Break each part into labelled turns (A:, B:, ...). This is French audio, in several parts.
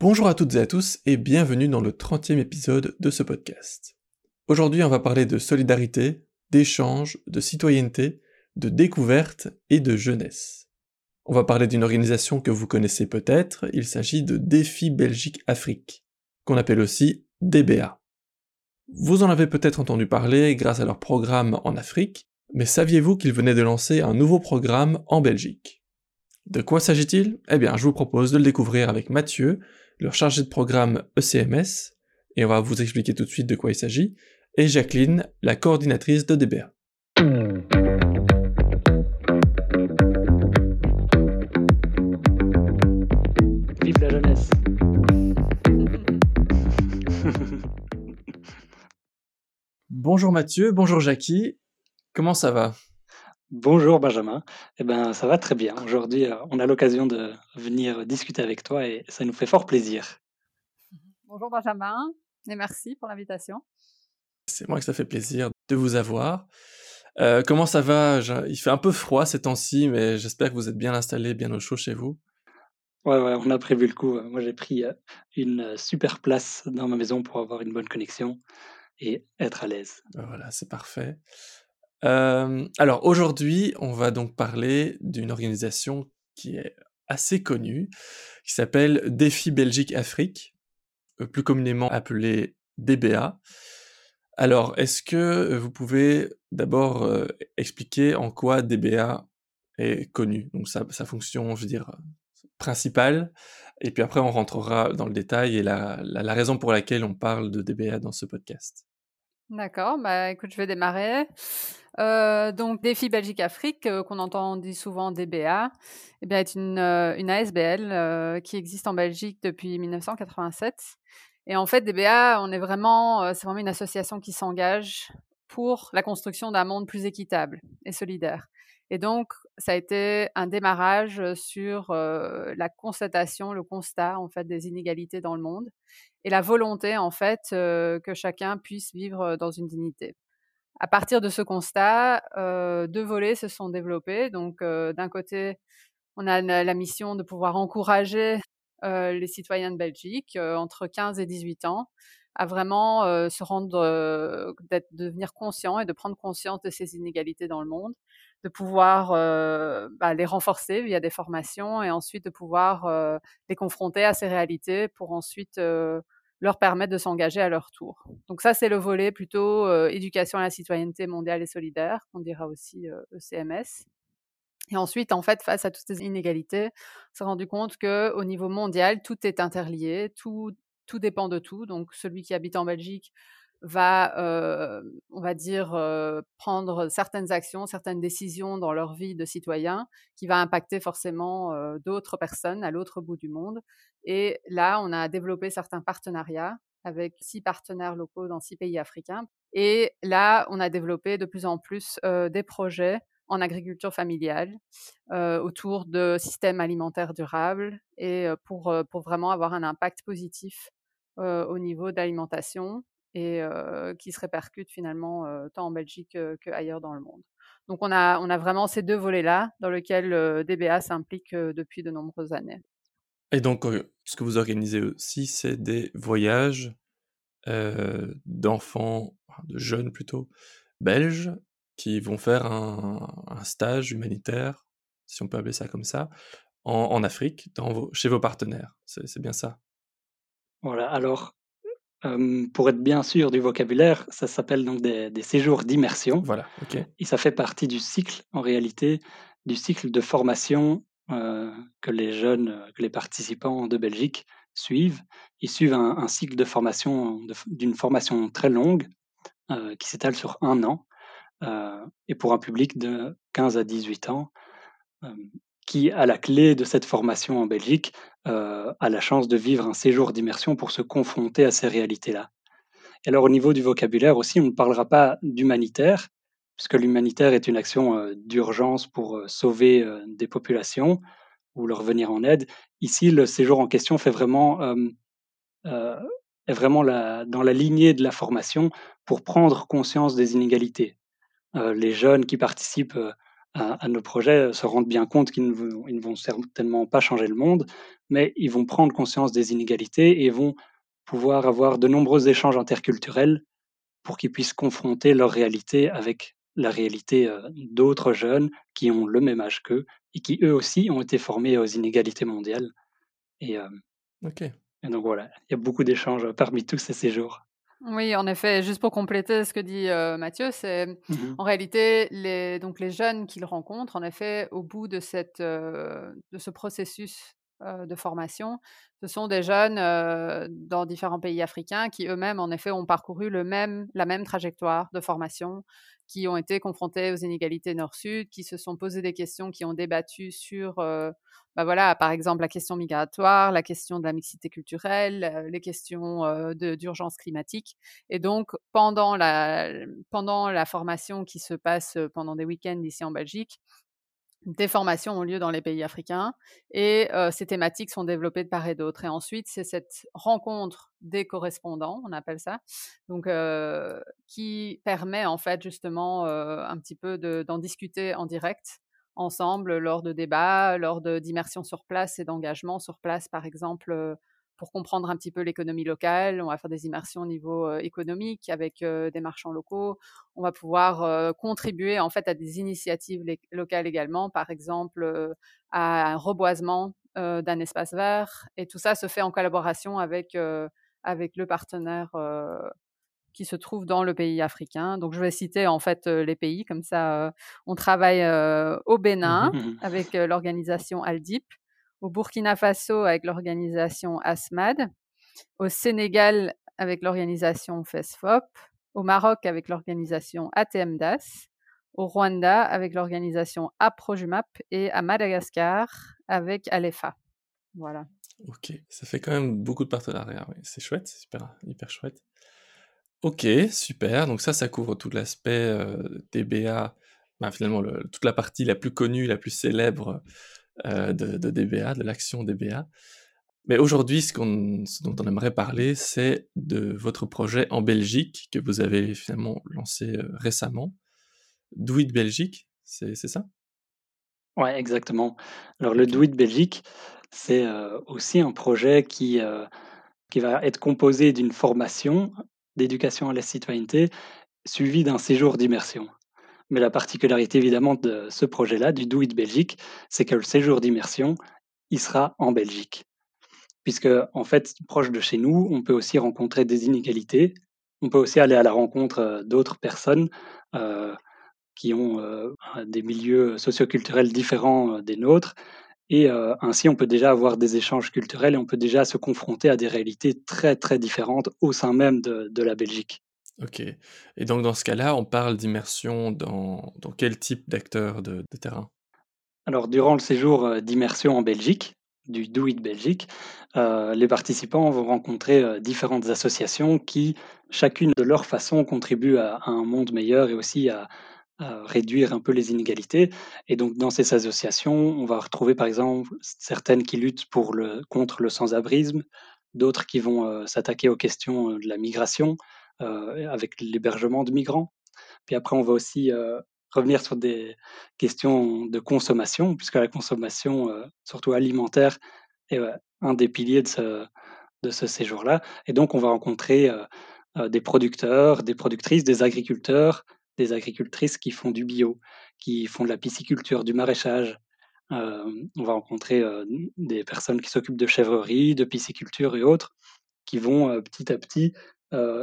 A: Bonjour à toutes et à tous et bienvenue dans le 30e épisode de ce podcast. Aujourd'hui on va parler de solidarité, d'échange, de citoyenneté, de découverte et de jeunesse. On va parler d'une organisation que vous connaissez peut-être, il s'agit de Défi Belgique Afrique, qu'on appelle aussi DBA. Vous en avez peut-être entendu parler grâce à leur programme en Afrique, mais saviez-vous qu'ils venaient de lancer un nouveau programme en Belgique? De quoi s'agit-il? Eh bien, je vous propose de le découvrir avec Mathieu, leur chargé de programme ECMS, et on va vous expliquer tout de suite de quoi il s'agit, et Jacqueline, la coordinatrice de DBA.
B: Vive la jeunesse.
A: Bonjour Mathieu, bonjour Jackie, comment ça va?
B: Bonjour Benjamin. Eh ben, ça va très bien. Aujourd'hui, euh, on a l'occasion de venir discuter avec toi et ça nous fait fort plaisir.
C: Bonjour Benjamin et merci pour l'invitation.
A: C'est moi que ça fait plaisir de vous avoir. Euh, comment ça va? Il fait un peu froid ces temps-ci, mais j'espère que vous êtes bien installé, bien au chaud chez vous.
B: Ouais, ouais, on a prévu le coup. Moi, j'ai pris euh, une super place dans ma maison pour avoir une bonne connexion et être à l'aise.
A: Voilà, c'est parfait. Euh, alors aujourd'hui, on va donc parler d'une organisation qui est assez connue, qui s'appelle Défi Belgique Afrique, euh, plus communément appelée DBA. Alors, est-ce que vous pouvez d'abord euh, expliquer en quoi DBA est connu Donc sa, fonction, je veux dire, principale, et puis après on rentrera dans le détail et la, la raison pour laquelle on parle de DBA dans ce podcast.
C: D'accord, bah écoute, je vais démarrer. Euh, donc, Défi Belgique Afrique, euh, qu'on entend dit souvent DBA, eh bien, est une, euh, une ASBL qui existe en Belgique depuis 1987. Et en fait, DBA, on est vraiment, c'est vraiment une association qui s'engage pour la construction d'un monde plus équitable et solidaire. Et donc, ça a été un démarrage sur la constatation, le constat en fait des inégalités dans le monde et la volonté en fait que chacun puisse vivre dans une dignité. À partir de ce constat, deux volets se sont développés. Donc, d'un côté, on a la mission de pouvoir encourager les citoyens de Belgique entre 15 et 18 ans à vraiment se rendre, de devenir conscient et de prendre conscience de ces inégalités dans le monde de pouvoir bah, les renforcer via des formations et ensuite de pouvoir les confronter à ces réalités pour ensuite leur permettre de s'engager à leur tour. Donc ça, c'est le volet plutôt éducation à la citoyenneté mondiale et solidaire, qu'on dira aussi ECMS. E et ensuite, en fait, face à toutes ces inégalités, on s'est rendu compte que au niveau mondial, tout est interlié, tout, tout dépend de tout. Donc celui qui habite en Belgique va, on va dire, prendre certaines actions, certaines décisions dans leur vie de citoyen qui va impacter forcément d'autres personnes à l'autre bout du monde. Et là, on a développé certains partenariats avec six partenaires locaux dans six pays africains. Et là, on a développé de plus en plus des projets en agriculture familiale autour de systèmes alimentaires durables et pour, pour vraiment avoir un impact positif au niveau d'alimentation et qui se répercutent finalement tant en Belgique qu'ailleurs dans le monde. Donc on a, on a vraiment ces deux volets-là dans lesquels DBA s'implique depuis de nombreuses années.
A: Et donc, ce que vous organisez aussi, c'est des voyages d'enfants, de jeunes plutôt, belges, qui vont faire un, stage humanitaire, si on peut appeler ça comme ça, en, Afrique, dans chez vos partenaires. C'est bien ça?
B: Voilà, alors pour être bien sûr du vocabulaire, ça s'appelle donc des, séjours d'immersion.
A: Voilà, ok.
B: Et ça fait partie du cycle, en réalité, du cycle de formation que les jeunes, que les participants de Belgique suivent. Ils suivent un, cycle de formation, d'une formation très longue, qui s'étale sur un an, et pour un public de 15 à 18 ans qui, à la clé de cette formation en Belgique, euh, a la chance de vivre un séjour d'immersion pour se confronter à ces réalités-là. Et alors, au niveau du vocabulaire aussi, on ne parlera pas d'humanitaire, puisque l'humanitaire est une action euh, d'urgence pour euh, sauver des populations ou leur venir en aide. Ici, le séjour en question fait vraiment, est vraiment dans la lignée de la formation pour prendre conscience des inégalités. les jeunes qui participent à, nos projets se rendent bien compte qu'ils ne, vont certainement pas changer le monde, mais ils vont prendre conscience des inégalités et vont pouvoir avoir de nombreux échanges interculturels pour qu'ils puissent confronter leur réalité avec la réalité euh, d'autres jeunes qui ont le même âge qu'eux et qui eux aussi ont été formés aux inégalités mondiales. Et, euh, et donc voilà, il y a beaucoup d'échanges parmi tous ces séjours.
C: Oui, en effet, juste pour compléter ce que dit euh, Mathieu, c'est mmh en réalité les, donc les jeunes qu'il rencontre, en effet, au bout de, cette, de ce processus de formation, ce sont des jeunes dans différents pays africains qui eux-mêmes, en effet, ont parcouru le même, la même trajectoire de formation, qui ont été confrontés aux inégalités nord-sud, qui se sont posés des questions, qui ont débattu sur, bah voilà, par exemple, la question migratoire, la question de la mixité culturelle, les questions d'urgence climatique. Et donc, pendant la, pendant la formation qui se passe pendant des week-ends ici en Belgique, des formations ont lieu dans les pays africains et ces thématiques sont développées de part et d'autre. Et ensuite, c'est cette rencontre des correspondants, on appelle ça, donc qui permet en fait justement un petit peu d'en discuter en direct ensemble lors de débats, lors d'immersions sur place et d'engagement sur place, par exemple pour comprendre un petit peu l'économie locale. On va faire des immersions au niveau économique avec des marchands locaux. On va pouvoir contribuer en fait à des initiatives locales également, par exemple à un reboisement d'un espace vert. Et tout ça se fait en collaboration avec avec le partenaire qui se trouve dans le pays africain. Donc, je vais citer en fait les pays, comme ça, on travaille au Bénin mmh avec l'organisation Aldip au Burkina Faso avec l'organisation ASMAD, au Sénégal avec l'organisation FESFOP, au Maroc avec l'organisation ATMDAS, au Rwanda avec l'organisation APROJUMAP et à Madagascar avec ALEFA. Voilà.
A: Ok, ça fait quand même beaucoup de partenariats, c'est chouette, c'est super, hyper chouette. Ok, super, donc ça, ça couvre tout l'aspect euh, DBA, finalement toute la partie la plus connue, la plus célèbre euh, de, DBA, de l'action DBA. Mais aujourd'hui, ce, dont on aimerait parler, c'est de votre projet en Belgique que vous avez finalement lancé euh, récemment. Do It Belgique, c'est ça?
B: Oui, exactement. Alors le Do It Belgique, c'est euh, aussi un projet qui, qui va être composé d'une formation d'éducation à la citoyenneté suivie d'un séjour d'immersion. Mais la particularité évidemment de ce projet-là, du Do It Belgique, c'est que le séjour d'immersion, il sera en Belgique. Puisque, en fait, proche de chez nous, on peut aussi rencontrer des inégalités. On peut aussi aller à la rencontre euh, d'autres personnes euh, qui ont euh, des milieux socioculturels différents des nôtres. Et ainsi, on peut déjà avoir des échanges culturels et on peut déjà se confronter à des réalités très, très différentes au sein même de la Belgique.
A: Ok. Et donc dans ce cas-là, on parle d'immersion dans, dans quel type d'acteurs de, terrain?
B: Alors durant le séjour euh, d'immersion en Belgique, du Do It Belgique, euh, les participants vont rencontrer euh, différentes associations qui, chacune de leur façon, contribuent à, un monde meilleur et aussi à, réduire un peu les inégalités. Et donc dans ces associations, on va retrouver par exemple certaines qui luttent pour le, contre le sans-abrisme, d'autres qui vont s'attaquer aux questions de la migration, avec l'hébergement de migrants. Puis après, on va aussi euh, revenir sur des questions de consommation, puisque la consommation, euh, surtout alimentaire, est un des piliers de ce, séjour-là. Et donc, on va rencontrer des producteurs, des productrices, des agriculteurs, des agricultrices qui font du bio, qui font de la pisciculture, du maraîchage. on va rencontrer des personnes qui s'occupent de chèvrerie, de pisciculture et autres, qui vont petit à petit euh,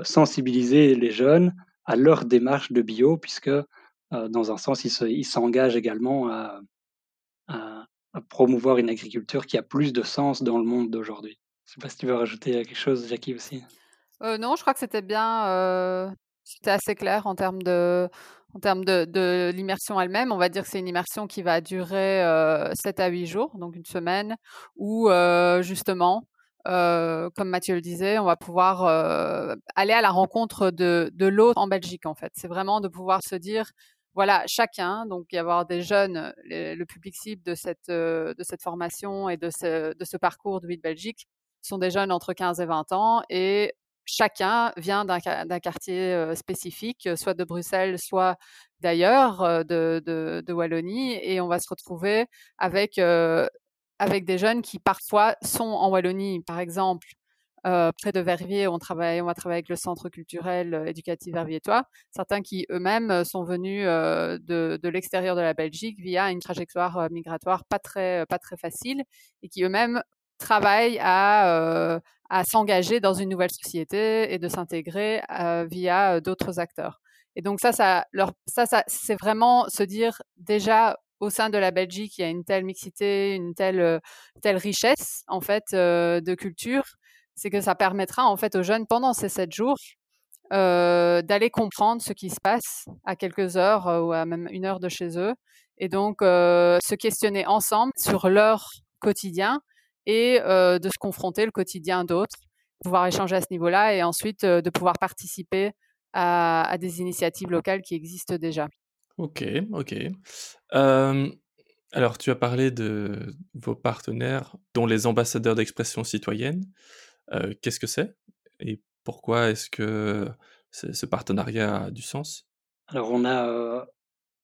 B: sensibiliser les jeunes à leur démarche de bio, puisque euh, dans un sens, ils s'engagent également à, promouvoir une agriculture qui a plus de sens dans le monde d'aujourd'hui. Je ne sais pas si tu veux rajouter quelque chose, Jackie, aussi.
C: Euh, non, je crois que c'était bien, c'était assez clair en termes de, en termes de, de l'immersion elle-même. On va dire que c'est une immersion qui va durer 7 à 8 jours, donc une semaine, où justement, euh, comme Mathieu le disait, on va pouvoir euh, aller à la rencontre de, l'autre en Belgique, en fait. C'est vraiment de pouvoir se dire, voilà, chacun, donc y avoir des jeunes, le public cible de cette, euh, de cette formation et de ce, de ce parcours de vie de Belgique sont des jeunes entre 15 et 20 ans et chacun vient d'un quartier spécifique, soit de Bruxelles, soit d'ailleurs, de, de, Wallonie, et on va se retrouver avec, avec des jeunes qui parfois sont en Wallonie, par exemple, près de Verviers, on, travaille, on va travailler avec le centre culturel éducatif verviétois. Certains qui eux-mêmes sont venus de, de l'extérieur de la Belgique via une trajectoire migratoire pas très, pas très facile et qui eux-mêmes travaillent à, à s'engager dans une nouvelle société et de s'intégrer via d'autres acteurs. Et donc ça, ça, ça, ça c'est vraiment se dire déjà au sein de la Belgique, il y a une telle mixité, une telle, richesse en fait de culture c'est que ça permettra en fait aux jeunes pendant ces sept jours d'aller comprendre ce qui se passe à quelques heures ou à même une heure de chez eux et donc se questionner ensemble sur leur quotidien et de se confronter le quotidien d'autres, pouvoir échanger à ce niveau-là et ensuite de pouvoir participer à, des initiatives locales qui existent déjà.
A: Ok, ok. alors tu as parlé de vos partenaires, dont les ambassadeurs d'expression citoyenne. Qu'est-ce que c'est et pourquoi est-ce que ce partenariat a du sens?
B: Alors on a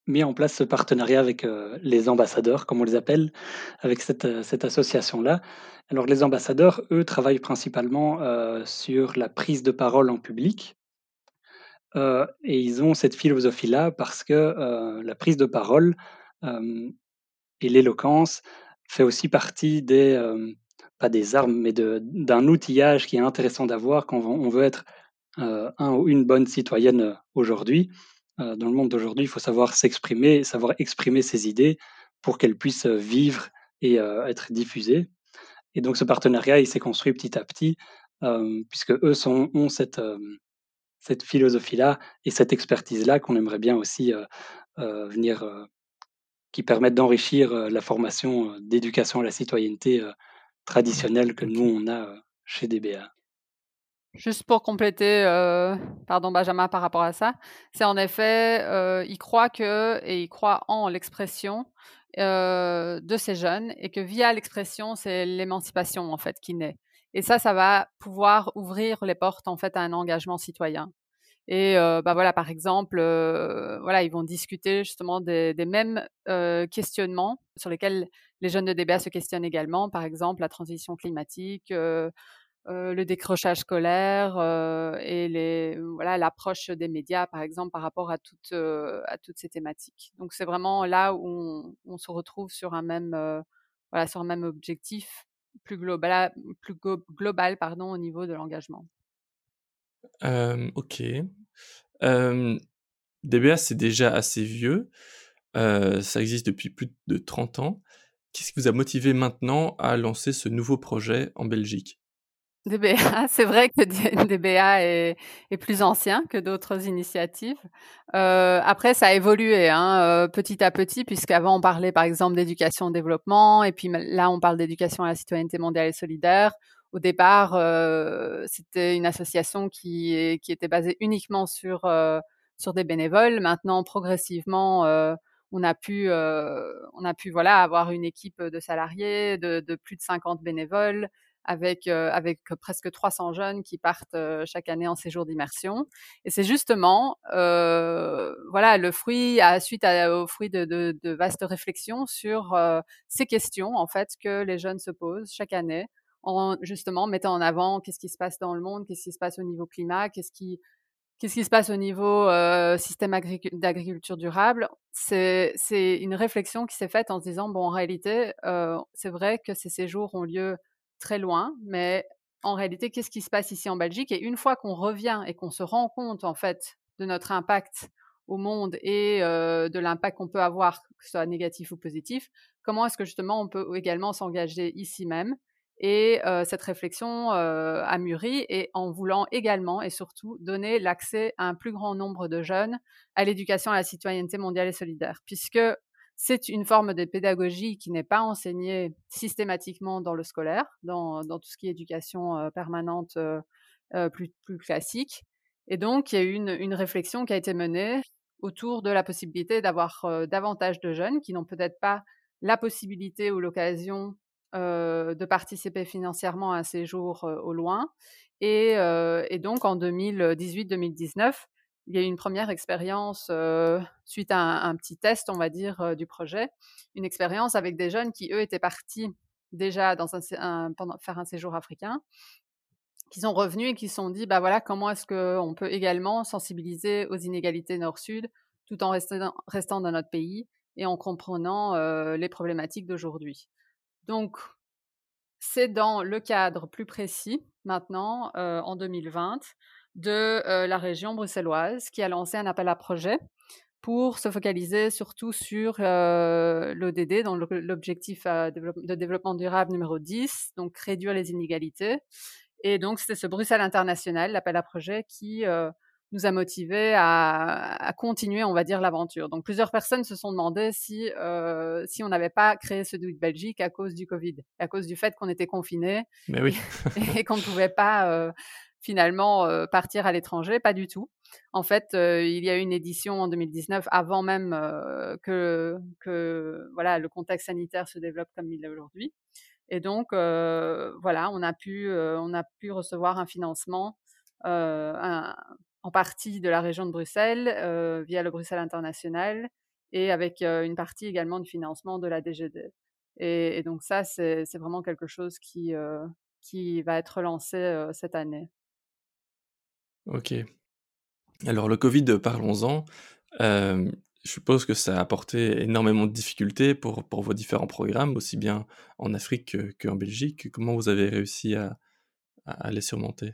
B: mis en place ce partenariat avec les ambassadeurs, comme on les appelle, avec cette, cette association-là. Alors les ambassadeurs, eux, travaillent principalement sur la prise de parole en public. Et ils ont cette philosophie-là parce que la prise de parole et l'éloquence fait aussi partie des, pas des armes, mais d'un outillage qui est intéressant d'avoir quand on veut être euh, un ou une bonne citoyenne euh, aujourd'hui. Euh, dans le monde d'aujourd'hui, il faut savoir s'exprimer, savoir exprimer ses idées pour qu'elles puissent vivre et être diffusées. Et donc ce partenariat, il s'est construit petit à petit, puisque eux ont cette, cette philosophie-là et cette expertise-là qu'on aimerait bien aussi venir, qui permettent d'enrichir la formation d'éducation à la citoyenneté traditionnel que nous, on a chez DBA.
C: Juste pour compléter, pardon Benjamin, par rapport à ça, c'est en effet, il croit que et il croit en l'expression de ces jeunes et que via l'expression, c'est l'émancipation en fait qui naît. Et ça, ça va pouvoir ouvrir les portes en fait à un engagement citoyen. Et bah voilà, par exemple, voilà, ils vont discuter justement des, mêmes questionnements sur lesquels les jeunes de DBA se questionnent également, par exemple la transition climatique, le décrochage scolaire et les, voilà l'approche des médias, par exemple, par rapport à toutes, à toutes ces thématiques. Donc c'est vraiment là où on, se retrouve sur un même, voilà, sur un même objectif plus global, plus global pardon, au niveau de l'engagement?
A: ok. DBA, c'est déjà assez vieux. ça existe depuis plus de 30 ans. Qu'est-ce qui vous a motivé maintenant à lancer ce nouveau projet en Belgique?
C: DBA, c'est vrai que DBA est, plus ancien que d'autres initiatives. Euh, après, ça a évolué hein, euh, petit à petit, puisqu'avant on parlait par exemple d'éducation au développement, et puis là on parle d'éducation à la citoyenneté mondiale et solidaire. Au départ, euh, c'était une association qui, était basée uniquement sur, euh, sur des bénévoles. Maintenant, progressivement, euh, on a pu, on a pu voilà avoir une équipe de salariés, de plus de 50 bénévoles, avec euh, avec presque 300 jeunes qui partent euh, chaque année en séjour d'immersion. Et c'est justement voilà le fruit à suite au fruit de, vastes réflexions sur ces questions en fait que les jeunes se posent chaque année en justement mettant en avant qu'est-ce qui se passe dans le monde, qu'est-ce qui se passe au niveau climat, qu'est-ce qui se passe au niveau euh, système d'agriculture durable C'est une réflexion qui s'est faite en se disant, bon, en réalité, euh, c'est vrai que ces séjours ont lieu très loin, mais en réalité, qu'est-ce qui se passe ici en Belgique? Et une fois qu'on revient et qu'on se rend compte, en fait, de notre impact au monde et euh, de l'impact qu'on peut avoir, que ce soit négatif ou positif, comment est-ce que justement on peut également s'engager ici même? Et cette réflexion a mûri et en voulant également et surtout donner l'accès à un plus grand nombre de jeunes à l'éducation à la citoyenneté mondiale et solidaire, puisque c'est une forme de pédagogie qui n'est pas enseignée systématiquement dans le scolaire, dans, tout ce qui est éducation permanente plus, plus, classique. Et donc, il y a eu une, réflexion qui a été menée autour de la possibilité d'avoir davantage de jeunes qui n'ont peut-être pas la possibilité ou l'occasion euh, de participer financièrement à un séjour euh, au loin. Euh, et, donc en 2018-2019, il y a eu une première expérience suite à un, petit test, on va dire, du projet, une expérience avec des jeunes qui, eux, étaient partis déjà dans faire un séjour africain, qui sont revenus et qui se sont dit, bah voilà, comment est-ce qu'on peut également sensibiliser aux inégalités nord-sud tout en restant, dans notre pays et en comprenant les problématiques d'aujourd'hui? Donc, c'est dans le cadre plus précis, maintenant, en 2020, de la région bruxelloise qui a lancé un appel à projet pour se focaliser surtout sur l'ODD, donc l'objectif de développement durable numéro 10, donc réduire les inégalités. Et donc, c'était ce Bruxelles international, l'appel à projet, qui nous a motivés à, continuer, on va dire, l'aventure. Donc, plusieurs personnes se sont demandé si, si on n'avait pas créé ce Do Belgique à cause du Covid, à cause du fait qu'on était confinés
A: Mais oui.
C: et, qu'on ne pouvait pas finalement partir à l'étranger, pas du tout. En fait, il y a eu une édition en 2019 avant même que, que voilà, le contexte sanitaire se développe comme il est aujourd'hui. Et donc, voilà, on a, pu, on a pu recevoir un financement en partie de la région de Bruxelles via le Bruxelles International et avec une partie également du financement de la DGD. Et, et donc ça, c'est vraiment quelque chose qui, qui va être lancé cette année.
A: Ok. Alors le Covid, parlons-en. je suppose que ça a apporté énormément de difficultés pour, pour vos différents programmes, aussi bien en Afrique qu'en Belgique. Comment vous avez réussi à, à, les surmonter?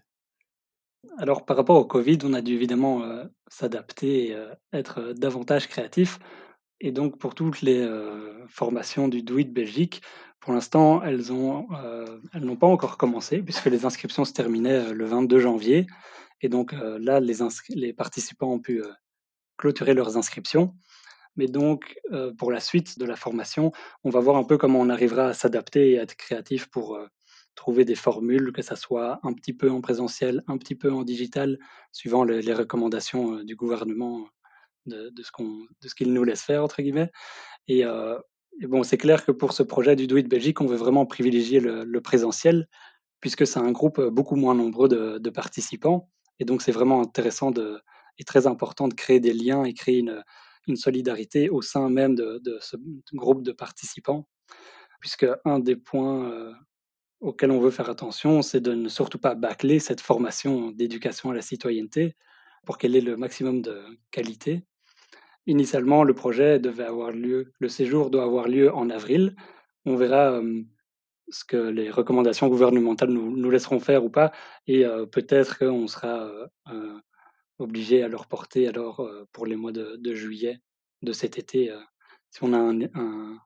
B: Alors par rapport au Covid, on a dû évidemment s'adapter et être davantage créatif. Et donc pour toutes les formations du Do Belgique, pour l'instant, elles ont, elles n'ont pas encore commencé puisque les inscriptions se terminaient le 22 janvier. Et donc là, les, participants ont pu clôturer leurs inscriptions. Mais donc, pour la suite de la formation, on va voir un peu comment on arrivera à s'adapter et à être créatif pour trouver des formules, que ça soit un petit peu en présentiel, un petit peu en digital, suivant les, recommandations du gouvernement de, ce qu'il nous laisse faire, entre guillemets. Et, bon, c'est clair que pour ce projet du Do It Belgique, on veut vraiment privilégier le, présentiel, puisque c'est un groupe beaucoup moins nombreux de participants. Et donc, c'est vraiment intéressant et très important de créer des liens et créer une, solidarité au sein même de, de, ce groupe de participants, puisque un des points euh, auxquels on veut faire attention, c'est de ne surtout pas bâcler cette formation d'éducation à la citoyenneté pour qu'elle ait le maximum de qualité. Initialement, le projet devait avoir lieu, le séjour doit avoir lieu en avril. On verra euh, ce que les recommandations gouvernementales nous, laisseront faire ou pas. Et euh, peut-être qu'on sera euh, euh, obligé à leur porter alors pour les mois de, juillet de cet été, si on a un,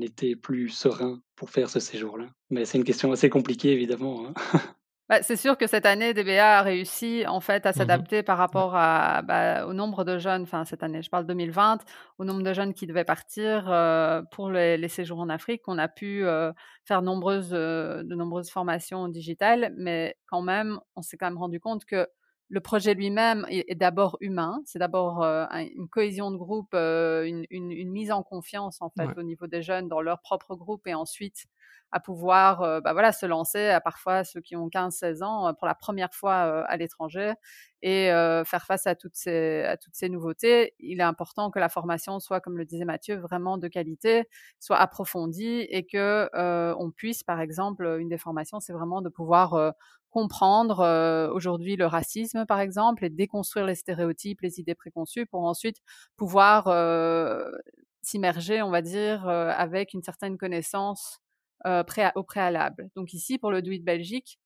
B: été plus serein pour faire ce séjour-là. Mais c'est une question assez compliquée, évidemment. Hein.
C: Bah, c'est sûr que cette année, DBA a réussi en fait à mmh s'adapter par rapport à, bah, au nombre de jeunes, enfin cette année, je parle 2020, au nombre de jeunes qui devaient partir euh, pour les, les, séjours en Afrique. On a pu euh, faire nombreuses, euh, de nombreuses formations digitales, mais quand même, on s'est quand même rendu compte que le projet lui-même est, d'abord humain, c'est d'abord une cohésion de groupe, une, une, une, mise en confiance en fait au niveau des jeunes dans leur propre groupe et ensuite à pouvoir euh, bah voilà, se lancer, à parfois ceux qui ont 15-16 ans, euh, pour la première fois euh, à l'étranger et faire face à toutes, ces, à toutes ces nouveautés. Il est important que la formation soit, comme le disait Mathieu, vraiment de qualité, soit approfondie et que on puisse, par exemple, une des formations, c'est vraiment de pouvoir comprendre aujourd'hui le racisme, par exemple, et déconstruire les stéréotypes, les idées préconçues, pour ensuite pouvoir s'immerger, on va dire, avec une certaine connaissance euh, au préalable. Donc ici, pour le Do It Belgique,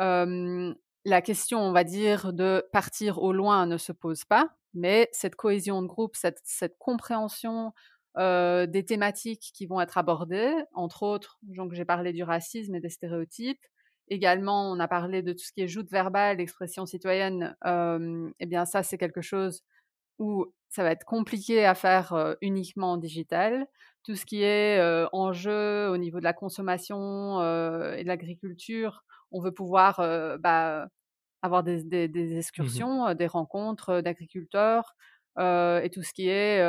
C: euh, la question, on va dire, de partir au loin ne se pose pas, mais cette cohésion de groupe, cette, cette compréhension euh, des thématiques qui vont être abordées, entre autres, donc j'ai parlé du racisme et des stéréotypes. Également, on a parlé de tout ce qui est joute verbale, l'expression citoyenne. Euh, eh bien, ça, c'est quelque chose où ça va être compliqué à faire euh, uniquement en digital tout ce qui est euh, enjeu au niveau de la consommation euh, et de l'agriculture, on veut pouvoir bah, avoir des, des, des mmh excursions, des rencontres d'agriculteurs et tout ce qui est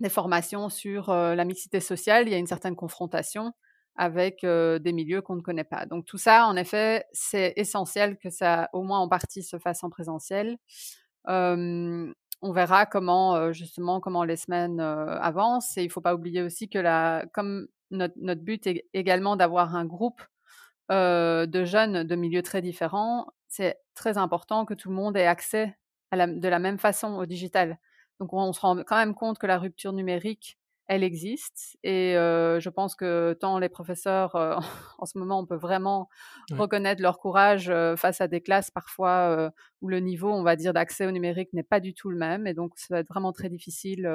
C: des formations sur la mixité sociale. Il y a une certaine confrontation avec des milieux qu'on ne connaît pas. Donc tout ça, en effet, c'est essentiel que ça, au moins en partie, se fasse en présentiel. on verra comment justement comment les semaines avancent et il ne faut pas oublier aussi que la, comme notre, notre but est également d'avoir un groupe de jeunes de milieux très différents, c'est très important que tout le monde ait accès de la même façon au digital. Donc on se rend quand même compte que la rupture numérique, elle existe. Et je pense que tant les professeurs, en ce moment, on peut vraiment reconnaître leur courage face à des classes parfois où le niveau, on va dire, d'accès au numérique n'est pas du tout le même. Et donc, ça va être vraiment très difficile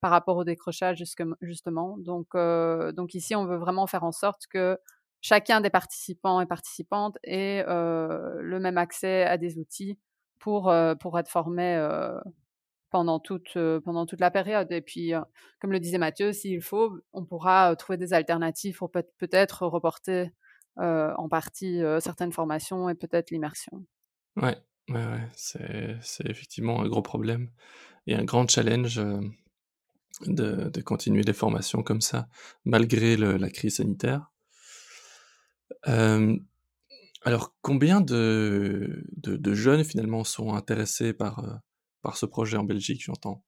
C: par rapport au décrochage, justement. Donc, donc ici, on veut vraiment faire en sorte que chacun des participants et participantes ait le même accès à des outils pour, pour être formé pendant toute, pendant toute la période. Et puis, comme le disait Mathieu, s'il faut, on pourra trouver des alternatives pour peut-être reporter en partie certaines formations et peut-être l'immersion.
A: Ouais, ouais. C'est, effectivement un gros problème et un grand challenge de, de, continuer les formations comme ça, malgré la crise sanitaire. alors, combien de, de, jeunes finalement sont intéressés par, par ce projet en Belgique, j'entends.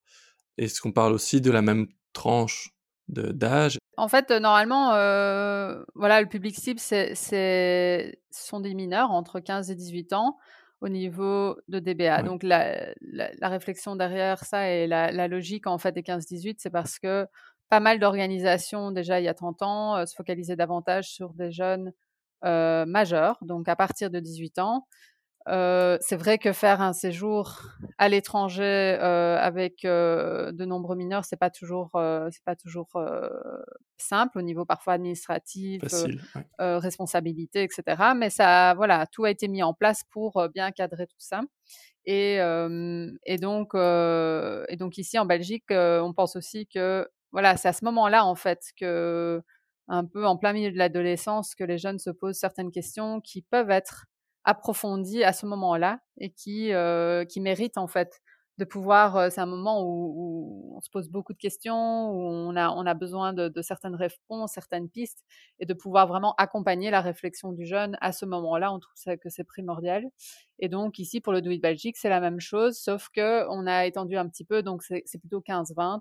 A: Est-ce qu'on parle aussi de la même tranche d'âge?
C: En fait, euh, normalement, euh, voilà, le public cible, c'est, ce sont des mineurs entre 15 et 18 ans au niveau de DBA. Donc la, la, réflexion derrière ça et la, logique en fait des 15-18, c'est parce que pas mal d'organisations déjà il y a 30 ans euh, se focalisaient davantage sur des jeunes majeurs, donc à partir de 18 ans, c'est vrai que faire un séjour à l'étranger avec de nombreux mineurs, c'est pas toujours, c'est pas toujours simple au niveau parfois administratif, responsabilité, etc. Mais ça, voilà, tout a été mis en place pour bien cadrer tout ça. Et, et donc, et donc ici en Belgique, on pense aussi que voilà, c'est à ce moment-là en fait que un peu en plein milieu de l'adolescence que les jeunes se posent certaines questions qui peuvent être approfondie à ce moment-là et qui, euh, qui mérite en fait de pouvoir. Euh, c'est un moment où, on se pose beaucoup de questions, où on a, on a besoin de, certaines réponses, certaines pistes, et de pouvoir vraiment accompagner la réflexion du jeune à ce moment-là. On trouve que c'est primordial. Et donc ici pour le Do It Belgique, c'est la même chose, sauf que on a étendu un petit peu, donc c'est, plutôt 15-20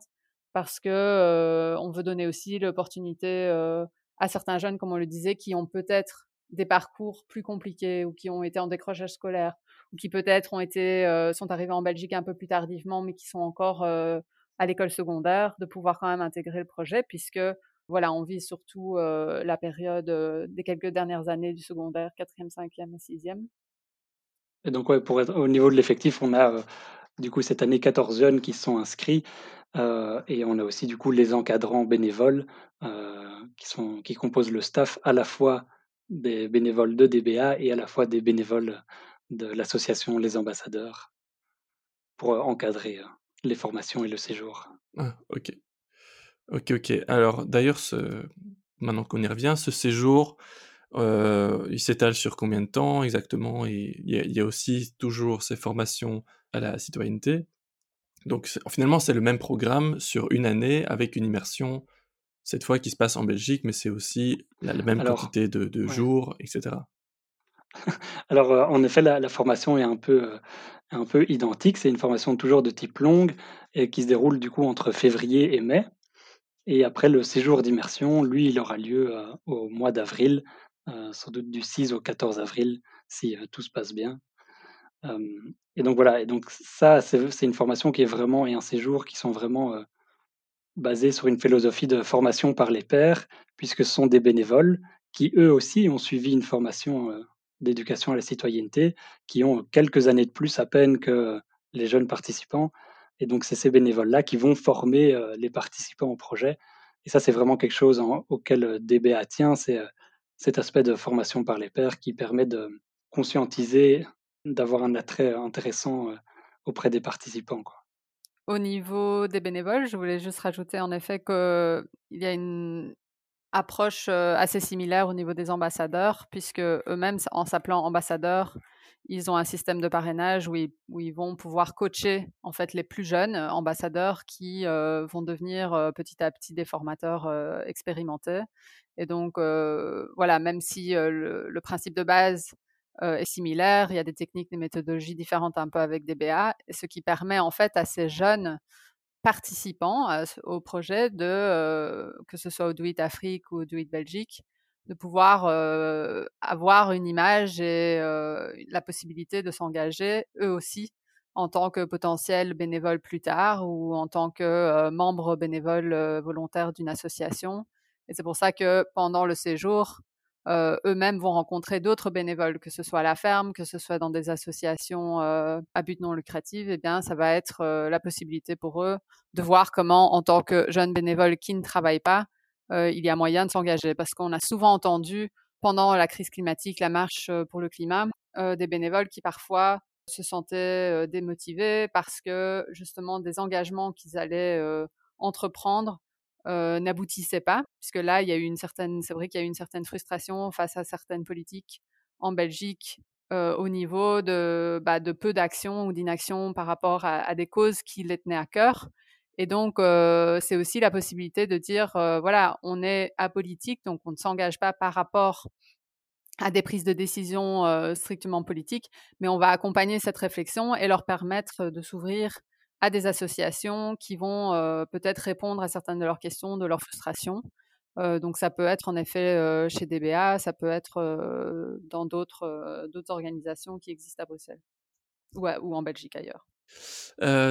C: parce que euh, on veut donner aussi l'opportunité à certains jeunes, comme on le disait, qui ont peut-être des parcours plus compliqués ou qui ont été en décrochage scolaire ou qui peut-être ont été euh, sont arrivés en Belgique un peu plus tardivement mais qui sont encore euh, à l'école secondaire de pouvoir quand même intégrer le projet puisque voilà on vit surtout euh, la période des quelques dernières années du secondaire quatrième cinquième et sixième.
B: Et donc ouais, pour être au niveau de l'effectif on a du coup cette année 14 jeunes qui sont inscrits et on a aussi du coup les encadrants bénévoles qui sont qui composent le staff à la fois des bénévoles de DBA et à la fois des bénévoles de l'association Les Ambassadeurs pour encadrer les formations et le séjour.
A: Ah, ok. Ok, ok. Alors, d'ailleurs, maintenant qu'on y revient, ce séjour, il s'étale sur combien de temps exactement? Et il y, a aussi toujours ces formations à la citoyenneté. Donc, finalement, c'est le même programme sur une année avec une immersion cette fois qui se passe en Belgique, mais c'est aussi la, même quantité de, jours, etc.
B: Alors, euh, en effet, la, formation est un peu, euh, un peu identique. C'est une formation toujours de type longue et qui se déroule du coup entre février et mai. Et après, le séjour d'immersion, lui, il aura lieu euh, au mois d'avril, sans doute du 6 au 14 avril, si tout se passe bien. et donc voilà, et donc ça, c'est une formation qui est vraiment, et un séjour qui sont vraiment basé sur une philosophie de formation par les pairs, puisque ce sont des bénévoles qui, eux aussi, ont suivi une formation euh, d'éducation à la citoyenneté, qui ont quelques années de plus à peine que les jeunes participants. Et donc, c'est ces bénévoles-là qui vont former euh, les participants au projet. Et ça, c'est vraiment quelque chose auquel euh, DBA tient, c'est cet aspect de formation par les pairs qui permet de conscientiser, d'avoir un attrait intéressant auprès des participants.
C: Au niveau des bénévoles, je voulais juste rajouter en effet qu'il y a une approche assez similaire au niveau des ambassadeurs, puisque eux-mêmes, en s'appelant ambassadeurs, ils ont un système de parrainage où ils, vont pouvoir coacher en fait les plus jeunes ambassadeurs qui vont devenir petit à petit des formateurs expérimentés. Et donc voilà, même si le, principe de base est similaire. Il y a des techniques, des méthodologies différentes un peu avec DBA, ce qui permet en fait à ces jeunes participants au projet de, que ce soit au Do It Afrique ou au Do It Belgique, de pouvoir avoir une image et la possibilité de s'engager eux aussi en tant que potentiel bénévole plus tard ou en tant que membre bénévole volontaire d'une association. Et c'est pour ça que pendant le séjour, eux-mêmes vont rencontrer d'autres bénévoles, que ce soit à la ferme, que ce soit dans des associations à but non lucratif. Eh bien, ça va être la possibilité pour eux de voir comment, en tant que jeunes bénévoles qui ne travaillent pas, il y a moyen de s'engager. Parce qu'on a souvent entendu pendant la crise climatique, la marche pour le climat, des bénévoles qui parfois se sentaient démotivés parce que justement des engagements qu'ils allaient entreprendre n'aboutissaient pas, puisque là, il y a eu une certaine, c'est vrai qu'il y a eu une certaine frustration face à certaines politiques en Belgique au niveau de, bah, de peu d'action ou d'inaction par rapport à, à, des causes qui les tenaient à cœur. Et donc, c'est aussi la possibilité de dire, voilà, on est apolitique, donc on ne s'engage pas par rapport à des prises de décision strictement politiques, mais on va accompagner cette réflexion et leur permettre de s'ouvrir à des associations qui vont peut-être répondre à certaines de leurs questions, de leurs frustrations. donc ça peut être en effet chez DBA, ça peut être dans d'autres organisations qui existent à Bruxelles ou, en Belgique ailleurs.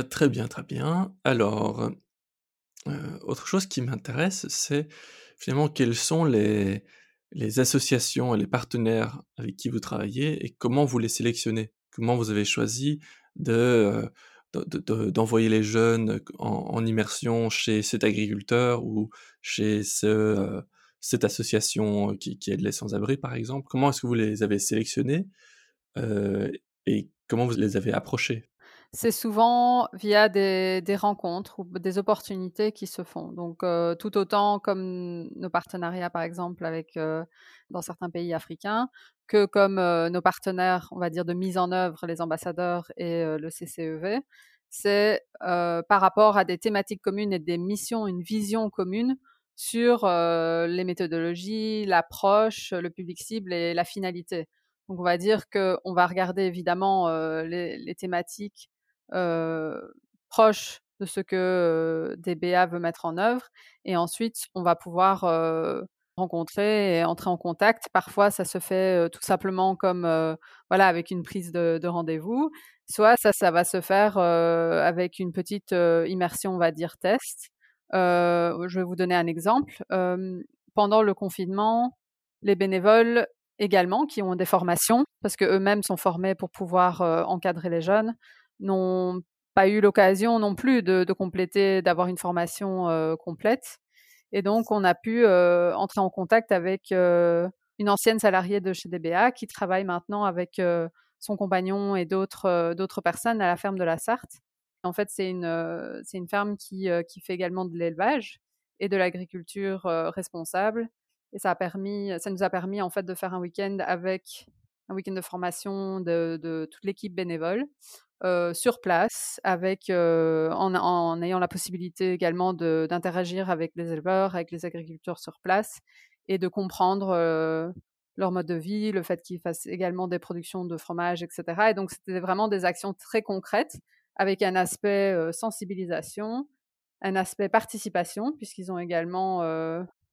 A: très bien, très bien. Alors, autre chose qui m'intéresse, c'est finalement quelles sont les associations et les partenaires avec qui vous travaillez et comment vous les sélectionnez? Comment vous avez choisi de, d'envoyer les jeunes en, immersion chez cet agriculteur ou chez ce, cette association qui, qui aide les sans-abri, par exemple? Comment est-ce que vous les avez sélectionnés et comment vous les avez approchés?
C: C'est souvent via des, rencontres ou des opportunités qui se font. Donc, tout autant comme nos partenariats, par exemple, avec dans certains pays africains, que comme nos partenaires, on va dire, de mise en œuvre, les ambassadeurs et le CCEV, c'est par rapport à des thématiques communes et des missions, une vision commune sur les méthodologies, l'approche, le public cible et la finalité. Donc, on va dire qu'on va regarder évidemment les, thématiques euh, proche de ce que DBA veut mettre en œuvre. Et ensuite, on va pouvoir rencontrer et entrer en contact. Parfois, ça se fait tout simplement comme voilà avec une prise de, rendez-vous. Soit ça, ça va se faire avec une petite immersion, on va dire test. je vais vous donner un exemple. pendant le confinement, les bénévoles également qui ont des formations, parce que eux-mêmes sont formés pour pouvoir encadrer les jeunes, n'ont pas eu l'occasion non plus de, compléter, d'avoir une formation complète. Et donc, on a pu entrer en contact avec une ancienne salariée de chez DBA qui travaille maintenant avec son compagnon et d'autres personnes à la ferme de la Sarthe. En fait, c'est une, une ferme qui, qui fait également de l'élevage et de l'agriculture responsable. Et ça, a permis, ça nous a permis en fait de faire un week-end avec un week-end de formation de, toute l'équipe bénévole sur place, avec, en, ayant la possibilité également d'interagir avec les éleveurs, avec les agriculteurs sur place et de comprendre leur mode de vie, le fait qu'ils fassent également des productions de fromage, etc. Et donc, c'était vraiment des actions très concrètes avec un aspect sensibilisation, un aspect participation, puisqu'ils ont également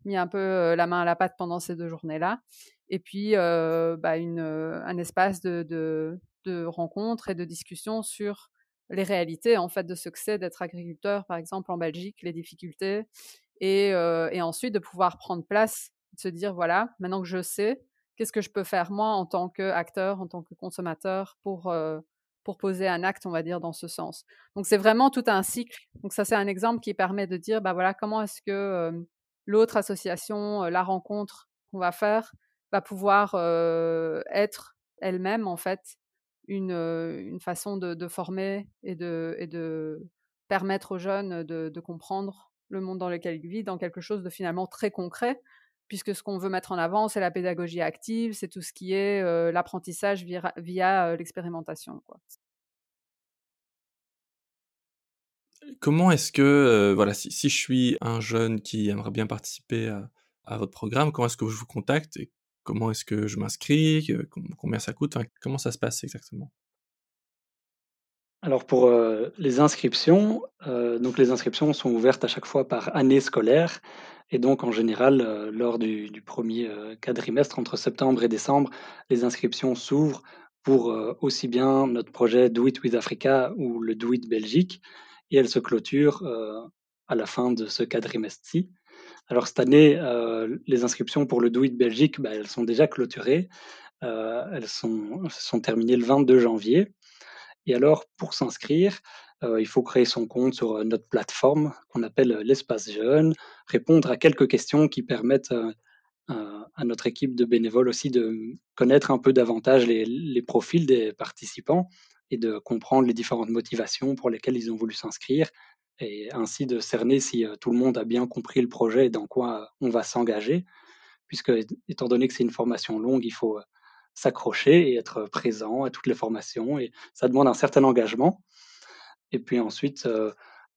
C: mis un peu la main à la pâte pendant ces deux journées-là, et puis bah, une, un espace de, de, de rencontres et de discussions sur les réalités en fait de ce que c'est d'être agriculteur, par exemple en Belgique, les difficultés, et, et, ensuite de pouvoir prendre place, de se dire voilà, maintenant que je sais, qu'est-ce que je peux faire moi en tant qu'acteur, en tant que consommateur pour pour poser un acte, on va dire, dans ce sens. Donc c'est vraiment tout un cycle. Donc ça c'est un exemple qui permet de dire bah voilà comment est-ce que l'autre association, la rencontre qu'on va faire, va pouvoir être elle-même en fait une, façon de, former et de, et de permettre aux jeunes de, comprendre le monde dans lequel ils vivent dans quelque chose de finalement très concret, puisque ce qu'on veut mettre en avant, c'est la pédagogie active, c'est tout ce qui est l'apprentissage via, l'expérimentation.
A: Comment est-ce que, voilà, si, je suis un jeune qui aimerait bien participer à, votre programme, comment est-ce que je vous contacte comment est-ce que je m'inscris, combien ça coûte, comment ça se passe exactement?
B: Alors pour les inscriptions, donc les inscriptions sont ouvertes à chaque fois par année scolaire et donc en général lors du, premier quadrimestre entre septembre et décembre, les inscriptions s'ouvrent pour aussi bien notre projet Do It with Africa ou le Do It Belgique et elles se clôturent à la fin de ce quadrimestre-ci. Alors cette année, les inscriptions pour le Do It Belgique, bah, elles sont déjà clôturées. elles sont, sont terminées le 22 janvier. Et alors, pour s'inscrire, euh, il faut créer son compte sur euh, notre plateforme qu'on appelle euh, l'espace jeune, répondre à quelques questions qui permettent à notre équipe de bénévoles aussi de connaître un peu davantage les, profils des participants et de comprendre les différentes motivations pour lesquelles ils ont voulu s'inscrire et ainsi de cerner si tout le monde a bien compris le projet et dans quoi on va s'engager, puisque étant donné que c'est une formation longue, il faut s'accrocher et être présent à toutes les formations. Et ça demande un certain engagement. Et puis ensuite,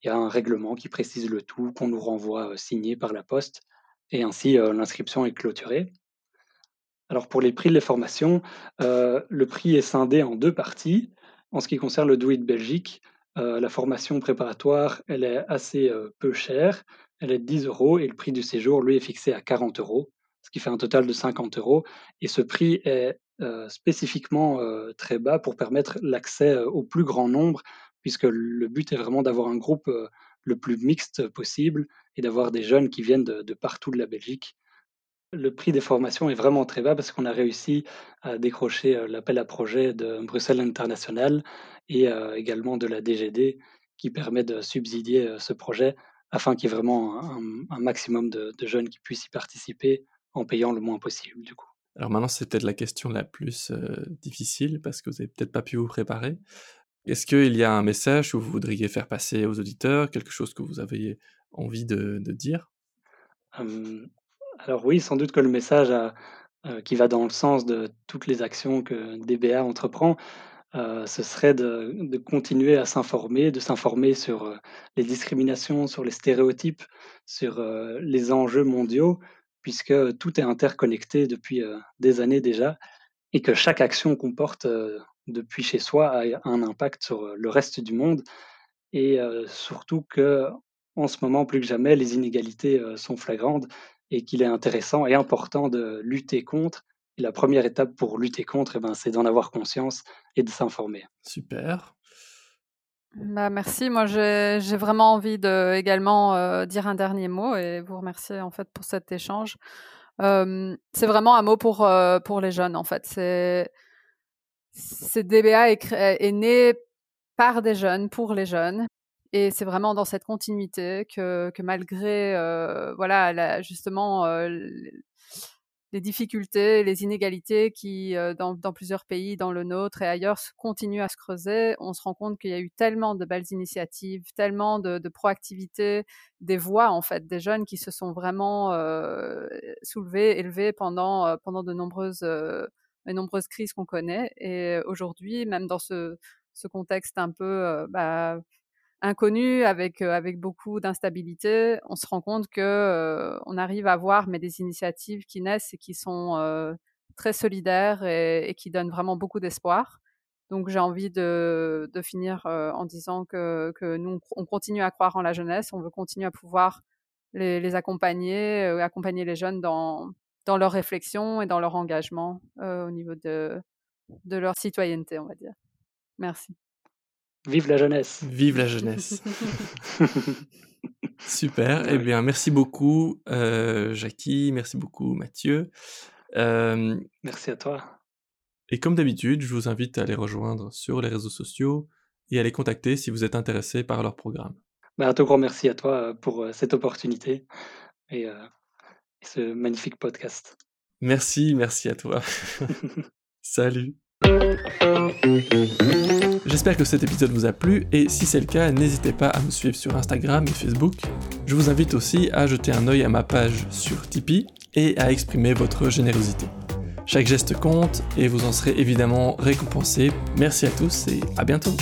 B: il y a un règlement qui précise le tout, qu'on nous renvoie signé par la poste. Et ainsi, l'inscription est clôturée. Alors pour les prix de les formations, le prix est scindé en deux parties. En ce qui concerne le Do It Belgique, la formation préparatoire, elle est assez peu chère. Elle est de 10 euros et le prix du séjour, lui, est fixé à 40 euros, ce qui fait un total de 50 euros. Et ce prix est spécifiquement très bas pour permettre l'accès au plus grand nombre, puisque le but est vraiment d'avoir un groupe le plus mixte possible et d'avoir des jeunes qui viennent de, partout de la Belgique. Le prix des formations est vraiment très bas parce qu'on a réussi à décrocher l'appel à projet de Bruxelles International et également de la DGD qui permet de subsidier ce projet afin qu'il y ait vraiment un, maximum de, de, jeunes qui puissent y participer en payant le moins possible du coup.
A: Alors maintenant, c'est peut-être la question la plus difficile parce que vous n'avez peut-être pas pu vous préparer. Est-ce qu'il y a un message que vous voudriez faire passer aux auditeurs, quelque chose que vous avez envie de, dire?
B: Alors oui, sans doute que le message qui va dans le sens de toutes les actions que DBA entreprend, ce serait de, continuer à s'informer, de s'informer sur les discriminations, sur les stéréotypes, sur les enjeux mondiaux, puisque tout est interconnecté depuis des années déjà et que chaque action qu'on porte depuis chez soi a un impact sur le reste du monde. Et surtout que en ce moment plus que jamais les inégalités sont flagrantes et qu'il est intéressant et important de lutter contre. Et la première étape pour lutter contre, eh ben, c'est d'en avoir conscience et de s'informer.
A: Super.
C: Bah, merci. Moi, j'ai vraiment envie de également euh, dire un dernier mot et vous remercier en fait pour cet échange. c'est vraiment un mot pour euh, pour les jeunes en fait. C'est DBA est, est, né par des jeunes pour les jeunes et c'est vraiment dans cette continuité que, que malgré euh, voilà justement les difficultés, les inégalités qui, euh, dans, plusieurs pays, dans le nôtre et ailleurs, continuent à se creuser. On se rend compte qu'il y a eu tellement de belles initiatives, tellement de, proactivité, des voix en fait, des jeunes qui se sont vraiment euh, soulevés, élevés pendant, euh, pendant de nombreuses, les nombreuses crises qu'on connaît. Et aujourd'hui, même dans ce, ce contexte un peu bah, inconnu, avec, avec beaucoup d'instabilité, on se rend compte que on arrive à voir mais des initiatives qui naissent et qui sont très solidaires et, qui donnent vraiment beaucoup d'espoir. Donc j'ai envie de, de finir en disant que, que, nous, on continue à croire en la jeunesse, on veut continuer à pouvoir les, les accompagner, accompagner les jeunes dans, dans leur réflexion et dans leur engagement au niveau de, de leur citoyenneté, on va dire. Merci.
B: Vive la jeunesse.
A: Vive la jeunesse. Super. Eh bien, merci beaucoup, euh, Jackie. Merci beaucoup, Mathieu.
B: Euh, merci à toi.
A: Et comme d'habitude, je vous invite à les rejoindre sur les réseaux sociaux et à les contacter si vous êtes intéressé par leur programme.
B: Bah, un tout grand merci à toi euh, pour cette opportunité et ce magnifique podcast.
A: Merci, merci à toi. Salut. J'espère que cet épisode vous a plu et si c'est le cas, n'hésitez pas à me suivre sur Instagram et Facebook. Je vous invite aussi à jeter un œil à ma page sur Tipeee et à exprimer votre générosité. Chaque geste compte et vous en serez évidemment récompensé. Merci à tous et à bientôt.